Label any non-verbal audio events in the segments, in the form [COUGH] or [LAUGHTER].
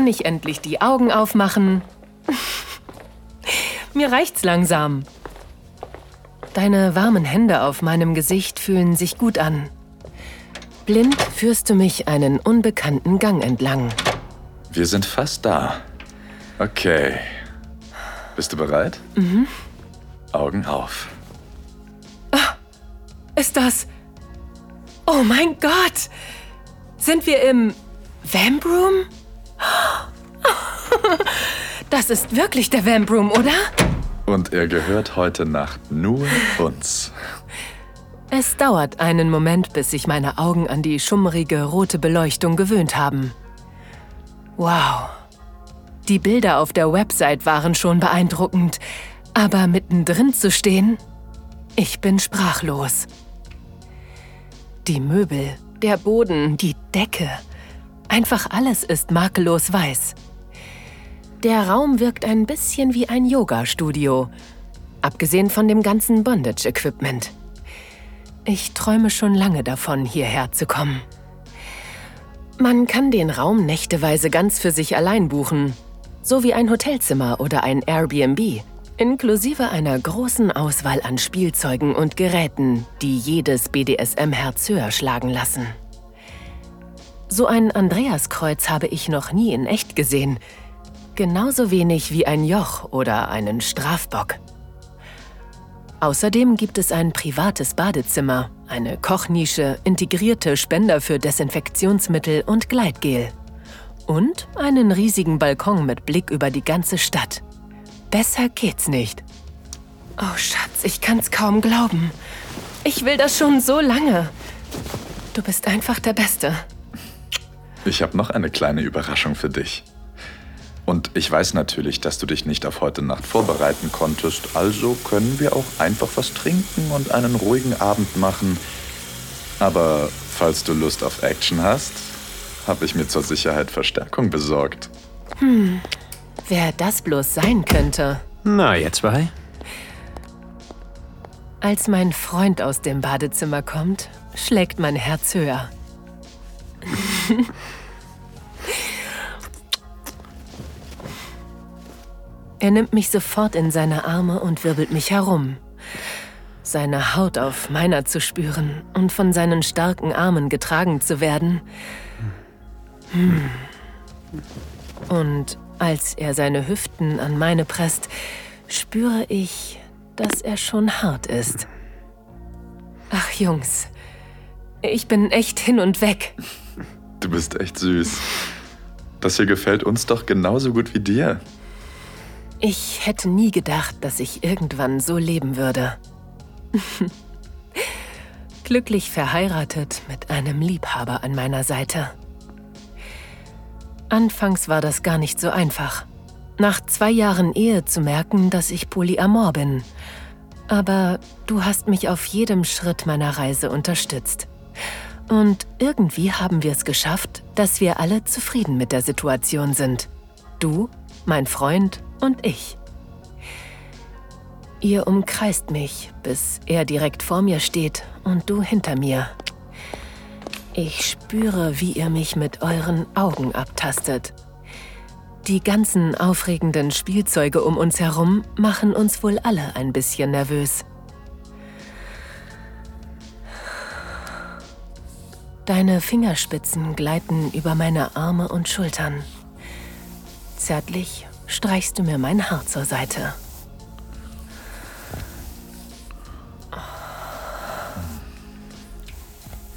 kann ich endlich die Augen aufmachen. [LAUGHS] Mir reicht's langsam. Deine warmen Hände auf meinem Gesicht fühlen sich gut an. Blind führst du mich einen unbekannten Gang entlang. Wir sind fast da. Okay. Bist du bereit? Mhm. Augen auf. Ah, ist das... Oh mein Gott! Sind wir im Vamp Room? Das ist wirklich der Vamp Room, oder? Und er gehört heute Nacht nur uns. Es dauert einen Moment, bis sich meine Augen an die schummrige rote Beleuchtung gewöhnt haben. Wow. Die Bilder auf der Website waren schon beeindruckend, aber mittendrin zu stehen, ich bin sprachlos. Die Möbel, der Boden, die Decke, einfach alles ist makellos weiß. Der Raum wirkt ein bisschen wie ein Yoga-Studio, abgesehen von dem ganzen Bondage-Equipment. Ich träume schon lange davon, hierher zu kommen. Man kann den Raum nächteweise ganz für sich allein buchen, so wie ein Hotelzimmer oder ein Airbnb, inklusive einer großen Auswahl an Spielzeugen und Geräten, die jedes BDSM-Herz höher schlagen lassen. So ein Andreaskreuz habe ich noch nie in echt gesehen – Genauso wenig wie ein Joch oder einen Strafbock. Außerdem gibt es ein privates Badezimmer, eine Kochnische, integrierte Spender für Desinfektionsmittel und Gleitgel. Und einen riesigen Balkon mit Blick über die ganze Stadt. Besser geht's nicht. Oh Schatz, ich kann's kaum glauben. Ich will das schon so lange. Du bist einfach der Beste. Ich habe noch eine kleine Überraschung für dich. Und ich weiß natürlich, dass du dich nicht auf heute Nacht vorbereiten konntest, also können wir auch einfach was trinken und einen ruhigen Abend machen. Aber falls du Lust auf Action hast, habe ich mir zur Sicherheit Verstärkung besorgt. Hm, wer das bloß sein könnte. Na, ihr zwei. Als mein Freund aus dem Badezimmer kommt, schlägt mein Herz höher. [LAUGHS] Er nimmt mich sofort in seine Arme und wirbelt mich herum. Seine Haut auf meiner zu spüren und von seinen starken Armen getragen zu werden. Hm. Und als er seine Hüften an meine presst, spüre ich, dass er schon hart ist. Ach Jungs, ich bin echt hin und weg. Du bist echt süß. Das hier gefällt uns doch genauso gut wie dir. Ich hätte nie gedacht, dass ich irgendwann so leben würde. [LAUGHS] Glücklich verheiratet mit einem Liebhaber an meiner Seite. Anfangs war das gar nicht so einfach. Nach zwei Jahren Ehe zu merken, dass ich polyamor bin. Aber du hast mich auf jedem Schritt meiner Reise unterstützt. Und irgendwie haben wir es geschafft, dass wir alle zufrieden mit der Situation sind. Du, mein Freund und ich. Ihr umkreist mich, bis er direkt vor mir steht und du hinter mir. Ich spüre, wie ihr mich mit euren Augen abtastet. Die ganzen aufregenden Spielzeuge um uns herum machen uns wohl alle ein bisschen nervös. Deine Fingerspitzen gleiten über meine Arme und Schultern. Zärtlich streichst du mir mein Haar zur Seite.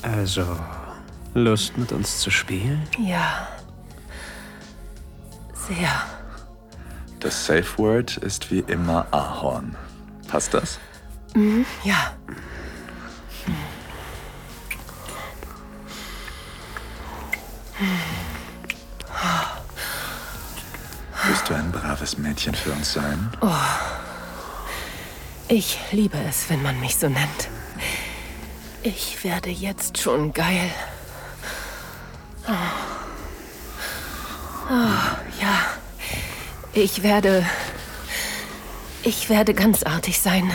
Also, Lust mit uns zu spielen? Ja. Sehr. Das Safe Word ist wie immer Ahorn. Passt das? Mhm, ja. Braves Mädchen für uns sein? Oh. Ich liebe es, wenn man mich so nennt. Ich werde jetzt schon geil. Oh. Oh, ja. Ich werde. Ich werde ganz artig sein.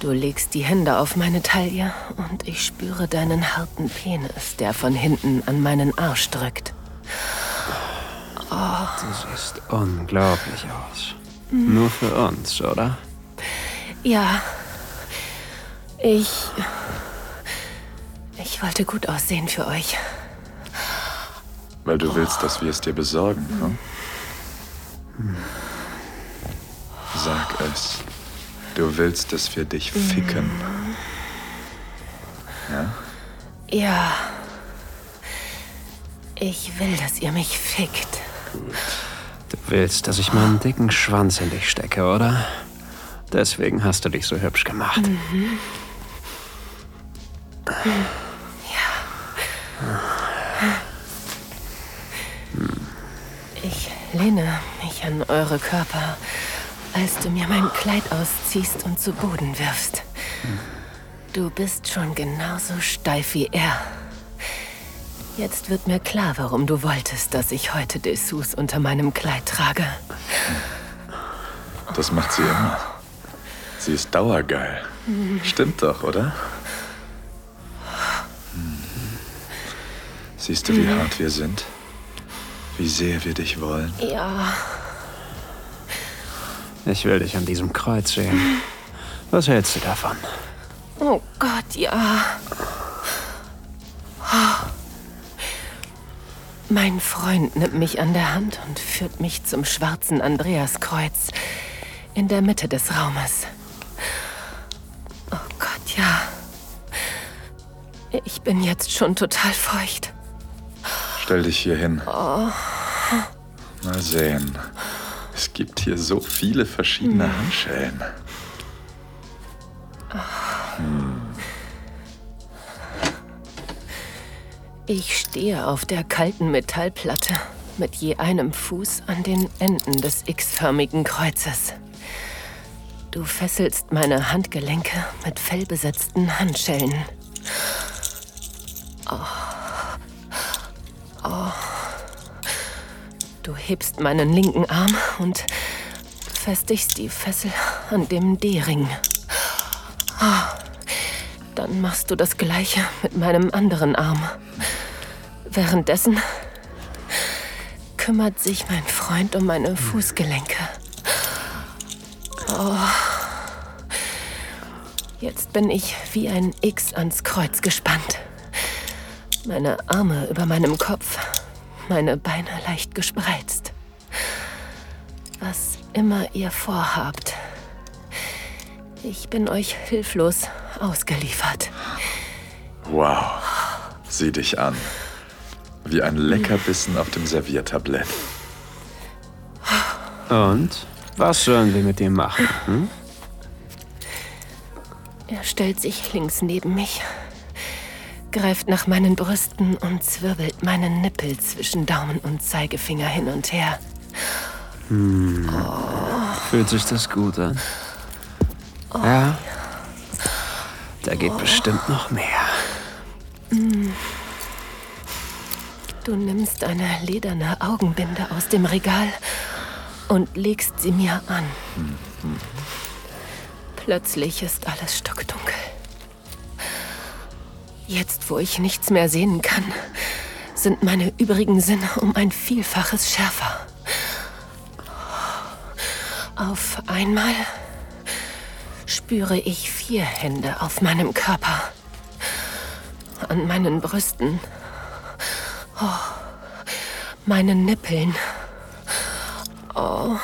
Du legst die Hände auf meine Taille und ich spüre deinen harten Penis, der von hinten an meinen Arsch drückt. Du siehst unglaublich aus. Nur für uns, oder? Ja. Ich. Ich wollte gut aussehen für euch. Weil du willst, dass wir es dir besorgen, hm? Sag es. Du willst, dass wir dich ficken. Ja? Ja. Ich will, dass ihr mich fickt. Du willst, dass ich meinen dicken Schwanz in dich stecke, oder? Deswegen hast du dich so hübsch gemacht. Ich lehne mich an eure Körper, als du mir mein Kleid ausziehst und zu Boden wirfst. Du bist schon genauso steif wie er. Jetzt wird mir klar, warum du wolltest, dass ich heute Dessous unter meinem Kleid trage. Das macht sie immer. Sie ist dauergeil. Stimmt doch, oder? Hm. Siehst du, wie hart wir sind? Wie sehr wir dich wollen? Ja, Ich will dich an diesem Kreuz sehen. Was hältst du davon? oh Gott, ja. Mein Freund nimmt mich an der Hand und führt mich zum schwarzen Andreaskreuz in der Mitte des Raumes. Oh Gott, ja. Ich bin jetzt schon total feucht. Stell dich hier hin. Mal sehen. Es gibt hier so viele verschiedene Handschellen. Ich stehe auf der kalten Metallplatte mit je einem Fuß an den Enden des X-förmigen Kreuzes. Du fesselst meine Handgelenke mit fellbesetzten Handschellen. Oh. Oh. Du hebst meinen linken Arm und festigst die Fessel an dem D-Ring. Ah. Dann machst du das Gleiche mit meinem anderen Arm. Währenddessen kümmert sich mein Freund um meine Fußgelenke. Oh. Jetzt bin ich wie ein X ans Kreuz gespannt. Meine Arme über meinem Kopf, meine Beine leicht gespreizt. Was immer ihr vorhabt, ich bin euch hilflos ausgeliefert. Wow. Sieh dich an. Wie ein Leckerbissen auf dem Serviertablett. Und? Was sollen wir mit ihm machen? Hm? Er stellt sich links neben mich, greift nach meinen Brüsten und zwirbelt meinen Nippel zwischen Daumen und Zeigefinger hin und her. Fühlt sich das gut an? Ja. Da geht bestimmt noch mehr. Du nimmst eine lederne Augenbinde aus dem Regal und legst sie mir an. Plötzlich ist alles stockdunkel. Jetzt, wo ich nichts mehr sehen kann, sind meine übrigen Sinne um ein Vielfaches schärfer. Auf einmal spüre ich vier Hände auf meinem Körper. An meinen Brüsten. Oh, meinen Nippeln. Oh.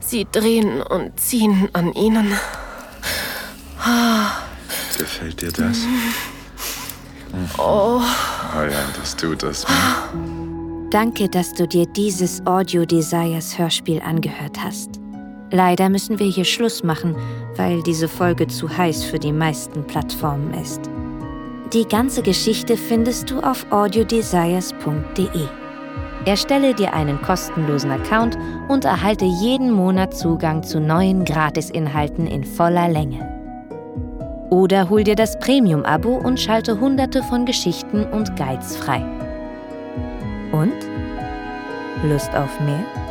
Sie drehen und ziehen an ihnen. Gefällt dir das? Oh. ja, das tut es. Danke, dass du dir dieses Audio Desires Hörspiel angehört hast. Leider müssen wir hier Schluss machen, weil diese Folge zu heiß für die meisten Plattformen ist. Die ganze Geschichte findest du auf audiodesires.de. Erstelle dir einen kostenlosen Account und erhalte jeden Monat Zugang zu neuen Gratisinhalten in voller Länge. Oder hol dir das Premium-Abo und schalte hunderte von Geschichten und Guides frei. Und? Lust auf mehr?